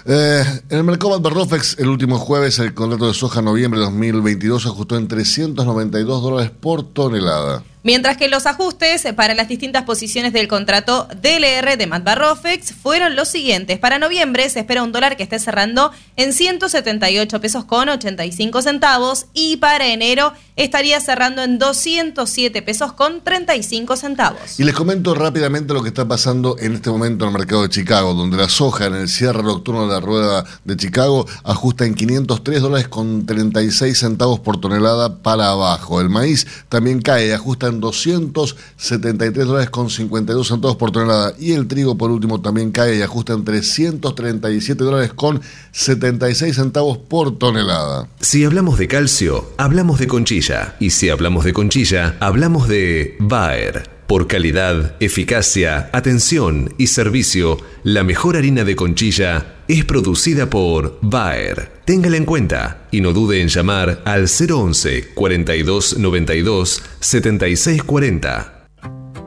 Eh, en el mercado Barrofex, el último jueves, el contrato de soja noviembre de 2022 ajustó en 392 dólares por tonelada. Mientras que los ajustes para las distintas posiciones del contrato DLR de Matbarrofex fueron los siguientes. Para noviembre se espera un dólar que esté cerrando en 178 pesos con 85 centavos y para enero estaría cerrando en 207 pesos con 35 centavos. Y les comento rápidamente lo que está pasando en este momento en el mercado de Chicago, donde la soja en el cierre nocturno de la rueda de Chicago ajusta en 503 dólares con 36 centavos por tonelada para abajo. El maíz también cae ajusta en 273 dólares con 52 centavos por tonelada. Y el trigo, por último, también cae y ajusta en 337 dólares con 76 centavos por tonelada. Si hablamos de calcio, hablamos de conchilla. Y si hablamos de conchilla, hablamos de Bayer. Por calidad, eficacia, atención y servicio, la mejor harina de conchilla es producida por Bayer. Téngala en cuenta y no dude en llamar al 011 42 92 76 40.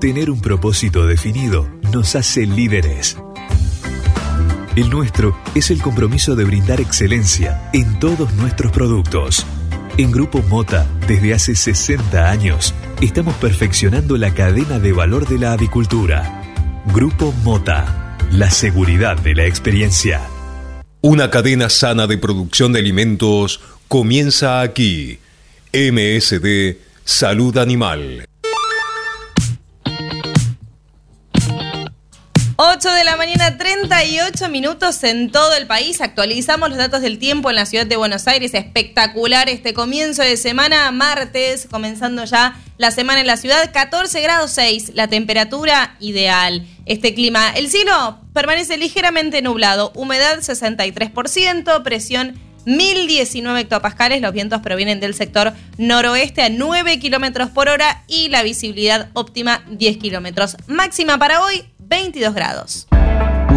Tener un propósito definido nos hace líderes. El nuestro es el compromiso de brindar excelencia en todos nuestros productos. En Grupo Mota, desde hace 60 años, estamos perfeccionando la cadena de valor de la avicultura. Grupo Mota, la seguridad de la experiencia. Una cadena sana de producción de alimentos comienza aquí. MSD Salud Animal. 8 de la mañana, 38 minutos en todo el país. Actualizamos los datos del tiempo en la ciudad de Buenos Aires. Espectacular este comienzo de semana, martes, comenzando ya la semana en la ciudad. 14 grados 6, la temperatura ideal. Este clima, el cielo permanece ligeramente nublado, humedad 63%, presión 1019 hectopascales. Los vientos provienen del sector noroeste a 9 kilómetros por hora y la visibilidad óptima 10 kilómetros. Máxima para hoy 22 grados.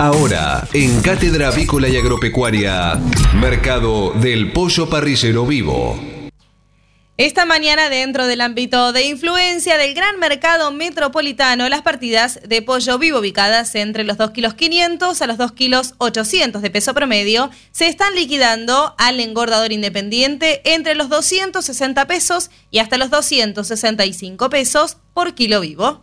Ahora, en Cátedra Avícola y Agropecuaria, Mercado del Pollo Parrillero Vivo. Esta mañana, dentro del ámbito de influencia del gran mercado metropolitano, las partidas de pollo vivo ubicadas entre los 2 kilos 500 a los 2 kilos 800 de peso promedio se están liquidando al engordador independiente entre los 260 pesos y hasta los 265 pesos por kilo vivo.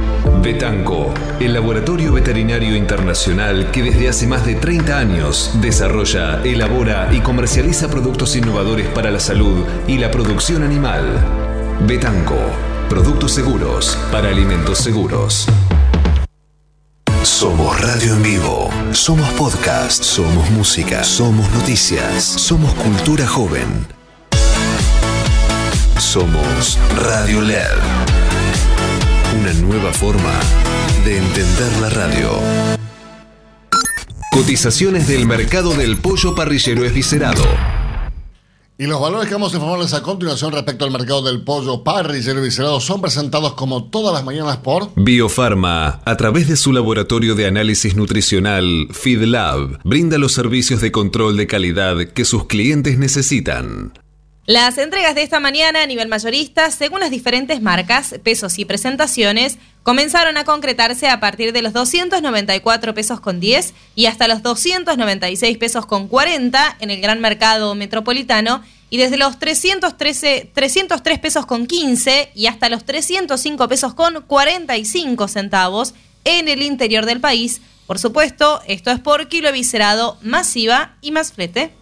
Betanco, el laboratorio veterinario internacional que desde hace más de 30 años desarrolla, elabora y comercializa productos innovadores para la salud y la producción animal. Betanco, productos seguros para alimentos seguros. Somos radio en vivo, somos podcast, somos música, somos noticias, somos cultura joven. Somos Radio LED. Una nueva forma de entender la radio. Cotizaciones del mercado del pollo parrillero esviscerado. Y los valores que vamos a informarles a continuación respecto al mercado del pollo parrillero y viscerado son presentados como todas las mañanas por Biofarma, a través de su laboratorio de análisis nutricional FeedLab, brinda los servicios de control de calidad que sus clientes necesitan. Las entregas de esta mañana a nivel mayorista, según las diferentes marcas, pesos y presentaciones, comenzaron a concretarse a partir de los 294 pesos con 10 y hasta los 296 pesos con 40 en el gran mercado metropolitano y desde los 313, 303 pesos con 15 y hasta los 305 pesos con 45 centavos en el interior del país, Por supuesto, esto es por kilo eviscerado, masiva y más flete.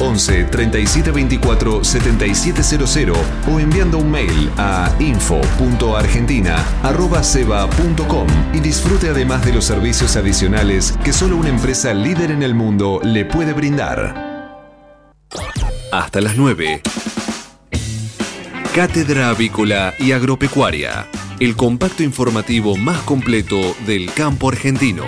11 37 24 7700 o enviando un mail a info.argentina.ceba.com y disfrute además de los servicios adicionales que solo una empresa líder en el mundo le puede brindar. Hasta las 9. Cátedra Avícola y Agropecuaria, el compacto informativo más completo del campo argentino.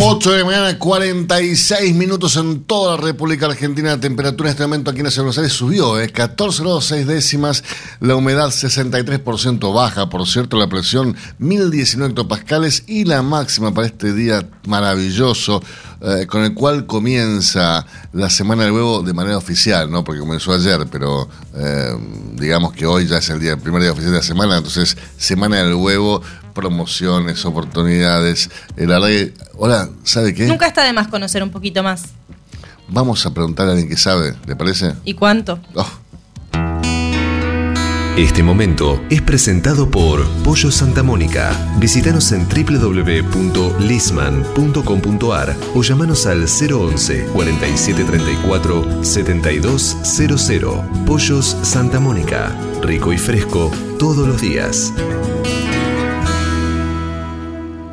8 de la mañana, 46 minutos en toda la República Argentina. La temperatura en este momento aquí en la Buenos Aires subió, ¿eh? 14 grados 6 décimas, la humedad 63% baja, por cierto, la presión 1019 hectopascales y la máxima para este día maravilloso, eh, con el cual comienza la Semana del Huevo de manera oficial, ¿no? Porque comenzó ayer, pero eh, digamos que hoy ya es el día, el primer día oficial de la semana, entonces Semana del Huevo promociones, oportunidades. El array. Hola, ¿sabe qué? Nunca está de más conocer un poquito más. Vamos a preguntar a alguien que sabe, ¿le parece? ¿Y cuánto? Oh, Este momento es presentado por Pollo Santa Mónica. Visítanos en www.lisman.com.ar o llamanos al 011 4734 7200. Pollos Santa Mónica. Rico y fresco todos los días.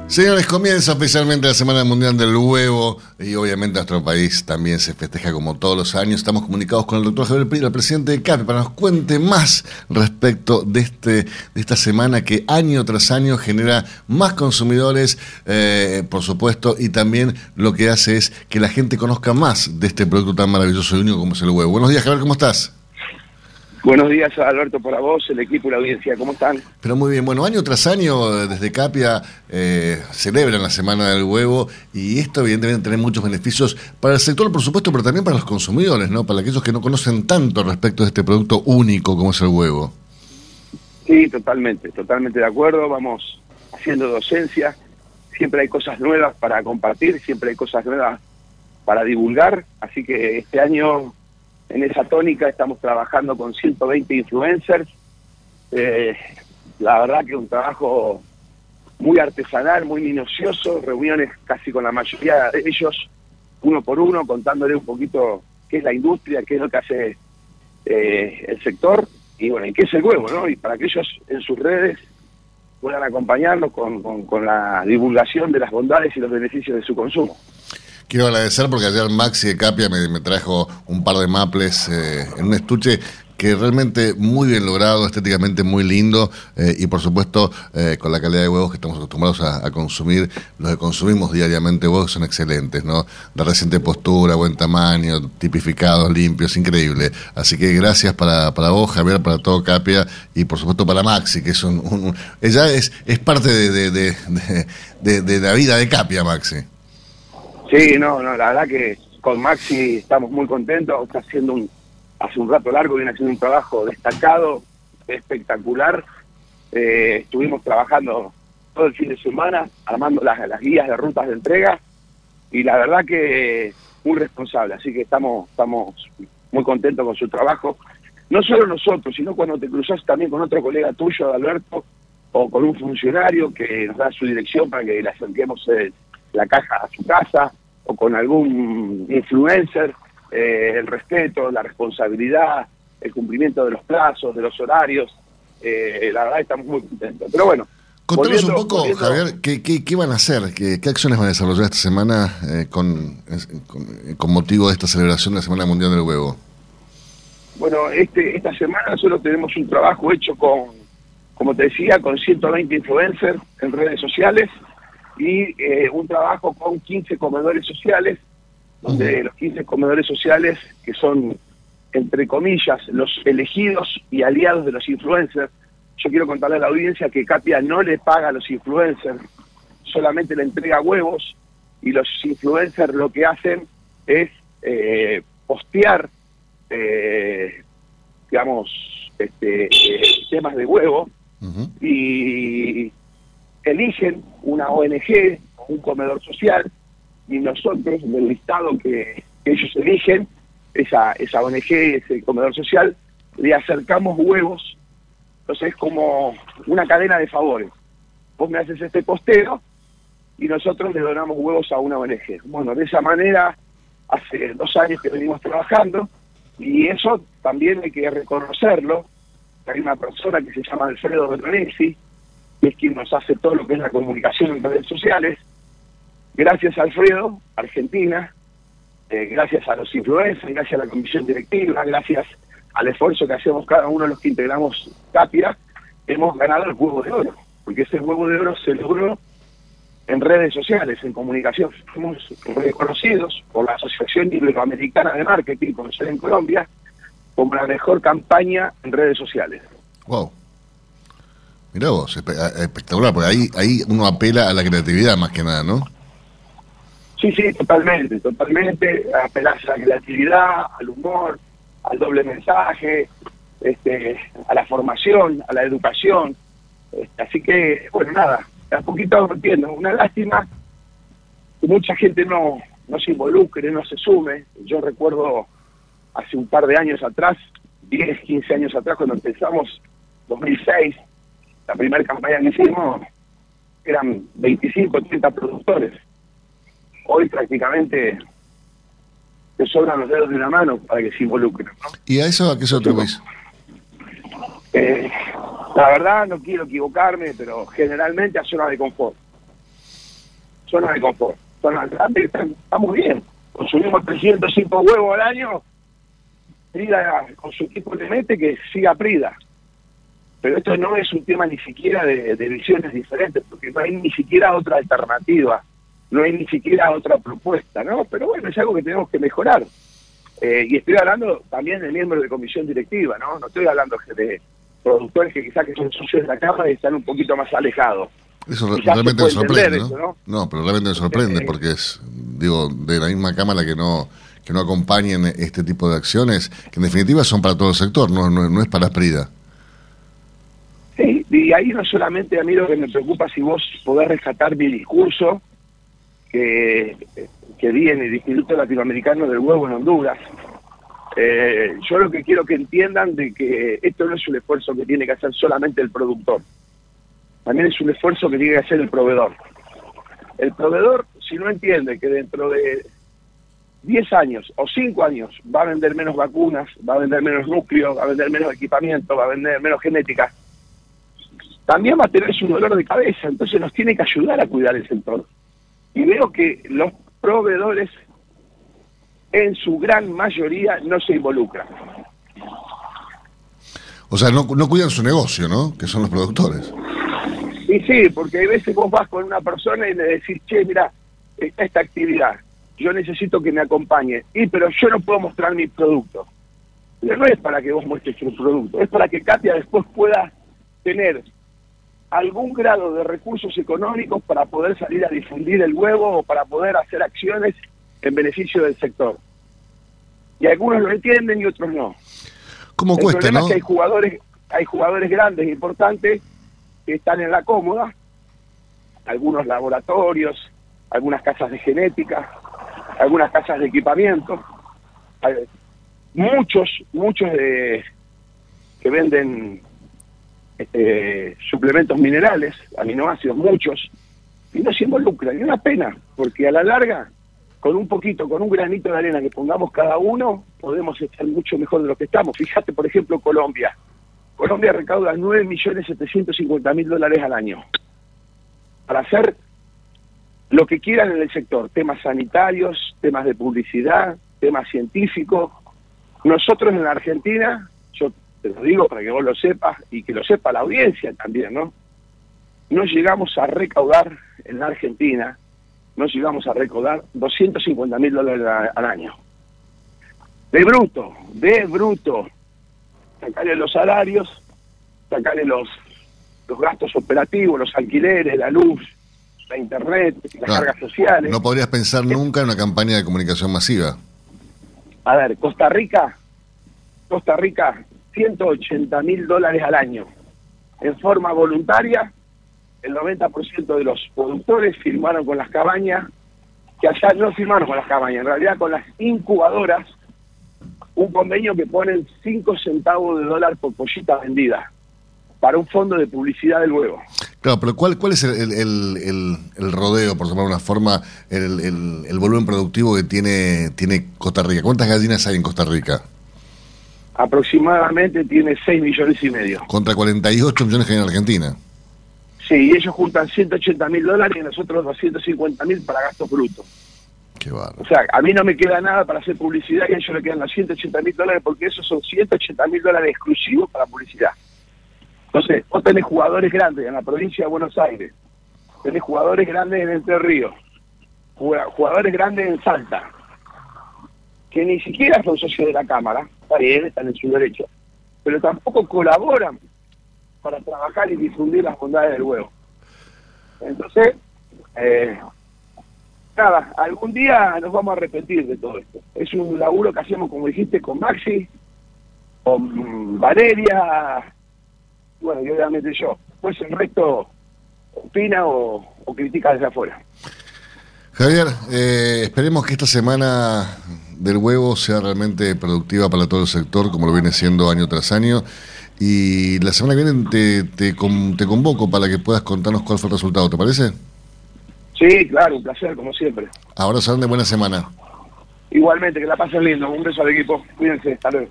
Señores, comienza oficialmente la Semana Mundial del Huevo y obviamente nuestro país también se festeja como todos los años. Estamos comunicados con el doctor Javier el presidente de CAPE, para que nos cuente más respecto de, este, de esta semana que año tras año genera más consumidores, eh, por supuesto, y también lo que hace es que la gente conozca más de este producto tan maravilloso y único como es el huevo. Buenos días, Javier, ¿cómo estás? Buenos días, Alberto, por la voz, el equipo y la audiencia. ¿Cómo están? Pero muy bien, bueno, año tras año desde Capia eh, celebran la Semana del Huevo y esto evidentemente tiene muchos beneficios para el sector, por supuesto, pero también para los consumidores, ¿no? Para aquellos que no conocen tanto respecto de este producto único como es el huevo. Sí, totalmente, totalmente de acuerdo. Vamos haciendo docencia. Siempre hay cosas nuevas para compartir, siempre hay cosas nuevas para divulgar. Así que este año, en esa tónica, estamos trabajando con 120 influencers. Eh, la verdad que un trabajo muy artesanal, muy minucioso, reuniones casi con la mayoría de ellos, uno por uno, contándole un poquito qué es la industria, qué es lo que hace eh, el sector y bueno, y qué es el huevo, ¿no? Y para que ellos en sus redes puedan acompañarnos con, la divulgación de las bondades y los beneficios de su consumo. Quiero agradecer porque ayer Maxi de Capia me, trajo un par de maples eh, en un estuche que realmente muy bien logrado, estéticamente muy lindo eh, y por supuesto eh, con la calidad de huevos que estamos acostumbrados a, consumir, los que consumimos diariamente huevos son excelentes, ¿no? De reciente postura, buen tamaño, tipificados, limpios, increíble. Así que gracias para, para vos, Javier, para todo Capia y por supuesto para Maxi, que es un, un- ella es, es parte de, de- de- de la vida de Capia, Maxi. Sí, no, no, la verdad que con Maxi estamos muy contentos, está haciendo un, hace un rato largo, viene haciendo un trabajo destacado, espectacular. Eh, estuvimos trabajando todo el fin de semana, armando las, las guías de rutas de entrega, y la verdad que muy responsable, así que estamos, estamos muy contento con su trabajo. No solo nosotros, sino cuando te cruzas también con otro colega tuyo, Alberto, o con un funcionario que nos da su dirección para que le acerquemos eh, la caja a su casa, o con algún influencer, eh, el respeto, la responsabilidad, el cumplimiento de los plazos, de los horarios. eh, la verdad estamos muy contentos. Pero bueno. Contanos un poco, volviendo- Javier, ¿qué, qué, qué van a hacer? ¿Qué, qué acciones van a desarrollar esta semana eh, con, con, con motivo de esta celebración de la Semana Mundial del Huevo? Bueno, este, esta semana nosotros tenemos un trabajo hecho con, como te decía, con 120 influencers en redes sociales y eh, un trabajo con 15 comedores sociales, donde los 15 comedores sociales, que son, entre comillas, los elegidos y aliados de los influencers, yo quiero contarle a la audiencia que Capia no le paga a los influencers, solamente le entrega huevos y los influencers lo que hacen es eh, postear eh, digamos, este, eh, temas de huevo y eligen una ONG o un comedor social y nosotros, del listado que, ellos eligen, esa, esa ONG, ese comedor social, le acercamos huevos. Entonces es como una cadena de favores. Vos me haces este posteo y nosotros le donamos huevos a una ONG. Bueno, de esa manera, hace dos años que venimos trabajando y eso también hay que reconocerlo. Hay una persona que se llama Alfredo Bertonesi, es quien nos hace todo lo que es la comunicación en redes sociales. Gracias a Alfredo, Argentina, eh, gracias a los influencers, gracias a la comisión directiva, gracias al esfuerzo que hacemos cada uno de los que integramos Capira, hemos ganado el huevo de oro, porque ese huevo de oro se logró en redes sociales, en comunicación. Fuimos reconocidos por la Asociación Iberoamericana de Marketing, con sede en Colombia, como la mejor campaña en redes sociales. Wow. Mirá vos, espe- a- espectacular, porque ahí, ahí uno apela a la creatividad más que nada, ¿no? Sí, sí, totalmente, totalmente. Apelás a la creatividad, al humor, al doble mensaje, este, a la formación, a la educación. Este, así que, bueno, nada, a poquito entiendo. Una lástima que mucha gente no, no se involucre, no se sume. Yo recuerdo hace un par de años atrás, 10, 15 años atrás, cuando empezamos, 2006, la primera campaña que hicimos, eran 25, 30 productores hoy prácticamente te sobran los dedos de una mano para que se involucren. ¿no? ¿Y a eso a qué se atribuís? Eh, la verdad, no quiero equivocarme, pero generalmente a zona de confort. Zona de confort. Zona de estamos bien. Consumimos 305 huevos al año. Prida con su equipo le mete que siga Prida. Pero esto no es un tema ni siquiera de, de visiones diferentes, porque no hay ni siquiera otra alternativa, no hay ni siquiera otra propuesta, ¿no? Pero bueno, es algo que tenemos que mejorar. Eh, y estoy hablando también de miembros de comisión directiva, ¿no? No estoy hablando de productores que quizás que son socios de la Cámara y están un poquito más alejados. Eso Quizás realmente me sorprende, ¿no? eso, ¿no? No, pero realmente me sorprende Eh, porque es, digo, de la misma Cámara que no que no acompañen este tipo de acciones, que en definitiva son para todo el sector, no, no, no es para Prida. Sí, y ahí no solamente a mí lo que me preocupa si vos podés rescatar mi discurso que, que di en el Instituto Latinoamericano del Huevo en Honduras. Eh, yo lo que quiero que entiendan de que esto no es un esfuerzo que tiene que hacer solamente el productor, también es un esfuerzo que tiene que hacer el proveedor. El proveedor, si no entiende que dentro de 10 años o 5 años va a vender menos vacunas, va a vender menos núcleos, va a vender menos equipamiento, va a vender menos genética, también va a tener su dolor de cabeza, entonces nos tiene que ayudar a cuidar el sector. Y veo que los proveedores, en su gran mayoría, no se involucran. O sea, no, no cuidan su negocio, ¿no? Que son los productores. Y sí, porque a veces vos vas con una persona y le decís, che, mira, está esta actividad, yo necesito que me acompañe, y pero yo no puedo mostrar mi producto. Pero no es para que vos muestres tu producto, es para que Katia después pueda tener algún grado de recursos económicos para poder salir a difundir el huevo o para poder hacer acciones en beneficio del sector. Y algunos lo entienden y otros no. ¿Cómo el cuesta, problema no? es que hay jugadores, hay jugadores grandes e importantes que están en la cómoda, algunos laboratorios, algunas casas de genética, algunas casas de equipamiento, muchos, muchos de que venden este, suplementos minerales, aminoácidos, muchos, y no se involucran. Y una pena, porque a la larga, con un poquito, con un granito de arena que pongamos cada uno, podemos estar mucho mejor de lo que estamos. Fíjate, por ejemplo, Colombia. Colombia recauda 9.750.000 dólares al año para hacer lo que quieran en el sector, temas sanitarios, temas de publicidad, temas científicos. Nosotros en la Argentina, te lo digo para que vos lo sepas y que lo sepa la audiencia también, ¿no? No llegamos a recaudar en la Argentina, no llegamos a recaudar 250 mil dólares al año. De bruto, de bruto. Sacarle los salarios, sacarle los, los gastos operativos, los alquileres, la luz, la internet, las Claro. cargas sociales. No podrías pensar nunca en una campaña de comunicación masiva. A ver, Costa Rica, Costa Rica, 180 mil dólares al año. En forma voluntaria, el 90% de los productores firmaron con las cabañas, que allá no firmaron con las cabañas, en realidad con las incubadoras, un convenio que ponen 5 centavos de dólar por pollita vendida para un fondo de publicidad del huevo. Claro, pero ¿cuál, cuál es el, el- el- el- rodeo, por de una forma, el volumen productivo que tiene, tiene Costa Rica? ¿Cuántas gallinas hay en Costa Rica? Aproximadamente tiene 6 millones y medio. Contra 48 millones que hay en Argentina. Sí, y ellos juntan 180 mil dólares y nosotros 250 mil para gastos brutos. Qué bárbaro. O sea, a mí no me queda nada para hacer publicidad y a ellos le quedan los 180 mil dólares porque esos son 180 mil dólares exclusivos para publicidad. Entonces, vos tenés jugadores grandes en la provincia de Buenos Aires, tenés jugadores grandes en Entre Ríos, jugadores grandes en Salta, que ni siquiera son socios de la Cámara, está bien, están en su derecho, pero tampoco colaboran para trabajar y difundir las bondades del huevo. Entonces, eh, nada, algún día nos vamos a arrepentir de todo esto. Es un laburo que hacemos, como dijiste, con Maxi, con Valeria, bueno, y obviamente yo. Pues el resto opina o, critica desde afuera. Javier, eh, esperemos que esta semana del huevo sea realmente productiva para todo el sector, como lo viene siendo año tras año. Y la semana que viene te, te, con- te convoco para que puedas contarnos cuál fue el resultado, ¿te parece? Sí, claro, un placer, como siempre. Ahora de buena semana. Igualmente, que la pasen lindo. Un beso al equipo. Cuídense, hasta luego.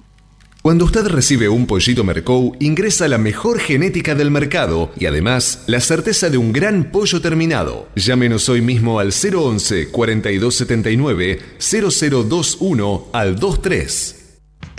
Cuando usted recibe un pollito Mercou, ingresa la mejor genética del mercado y además la certeza de un gran pollo terminado. Llámenos hoy mismo al 011 4279 0021 al 23.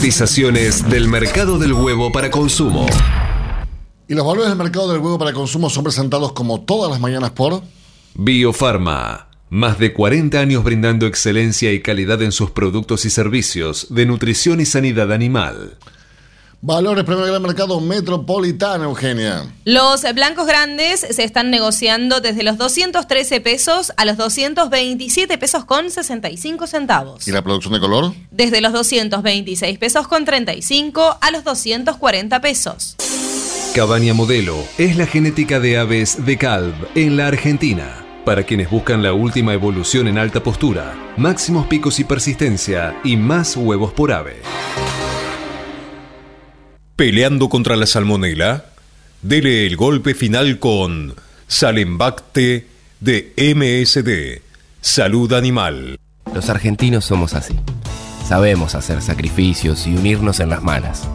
Cotizaciones del mercado del huevo para consumo. Y los valores del mercado del huevo para consumo son presentados como todas las mañanas por... Biofarma. Más de 40 años brindando excelencia y calidad en sus productos y servicios de nutrición y sanidad animal. Valores Premio Gran Mercado Metropolitano, Eugenia. Los blancos grandes se están negociando desde los 213 pesos a los 227 pesos con 65 centavos. ¿Y la producción de color? Desde los 226 pesos con 35 a los 240 pesos. Cabaña Modelo es la genética de aves de Calv en la Argentina. Para quienes buscan la última evolución en alta postura, máximos picos y persistencia y más huevos por ave. Peleando contra la salmonela, dele el golpe final con Salembacte de MSD, Salud Animal. Los argentinos somos así. Sabemos hacer sacrificios y unirnos en las malas.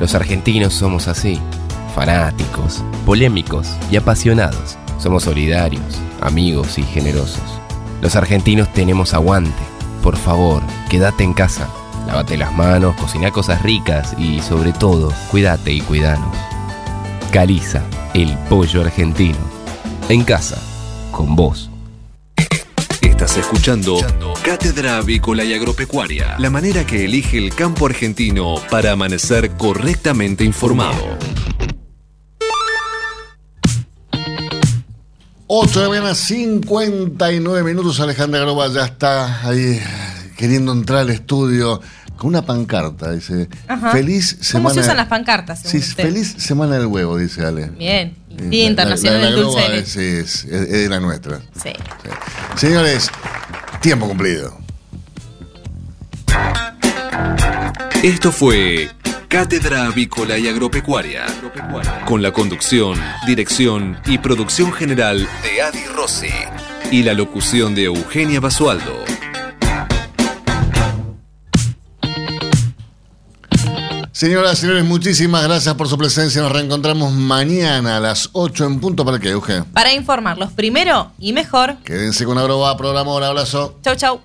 Los argentinos somos así. fanáticos, polémicos y apasionados. Somos solidarios, amigos y generosos. Los argentinos tenemos aguante. Por favor, quédate en casa. Lávate las manos, cocina cosas ricas y sobre todo, cuídate y cuidanos. Caliza, el pollo argentino. En casa, con vos. Estás escuchando Cátedra Avícola y Agropecuaria, la manera que elige el campo argentino para amanecer correctamente informado. 8 de la mañana, 59 minutos. Alejandra Groba ya está ahí queriendo entrar al estudio con una pancarta. Dice: Ajá. Feliz ¿Cómo semana. se usan las pancartas? Sí, usted? feliz semana del huevo, dice Ale. Bien. Día Internacional del Dulce de es, es- es- es de la nuestra. Sí. Señores, tiempo cumplido. Esto fue Cátedra Avícola y Agropecuaria, con la conducción, dirección y producción general de Adi Rossi y la locución de Eugenia Basualdo. Señoras y señores, muchísimas gracias por su presencia. Nos reencontramos mañana a las 8 en punto. ¿Para qué, Euge? Para informarlos primero y mejor. Quédense con Agroba, programa, un abrazo. Chau, chau.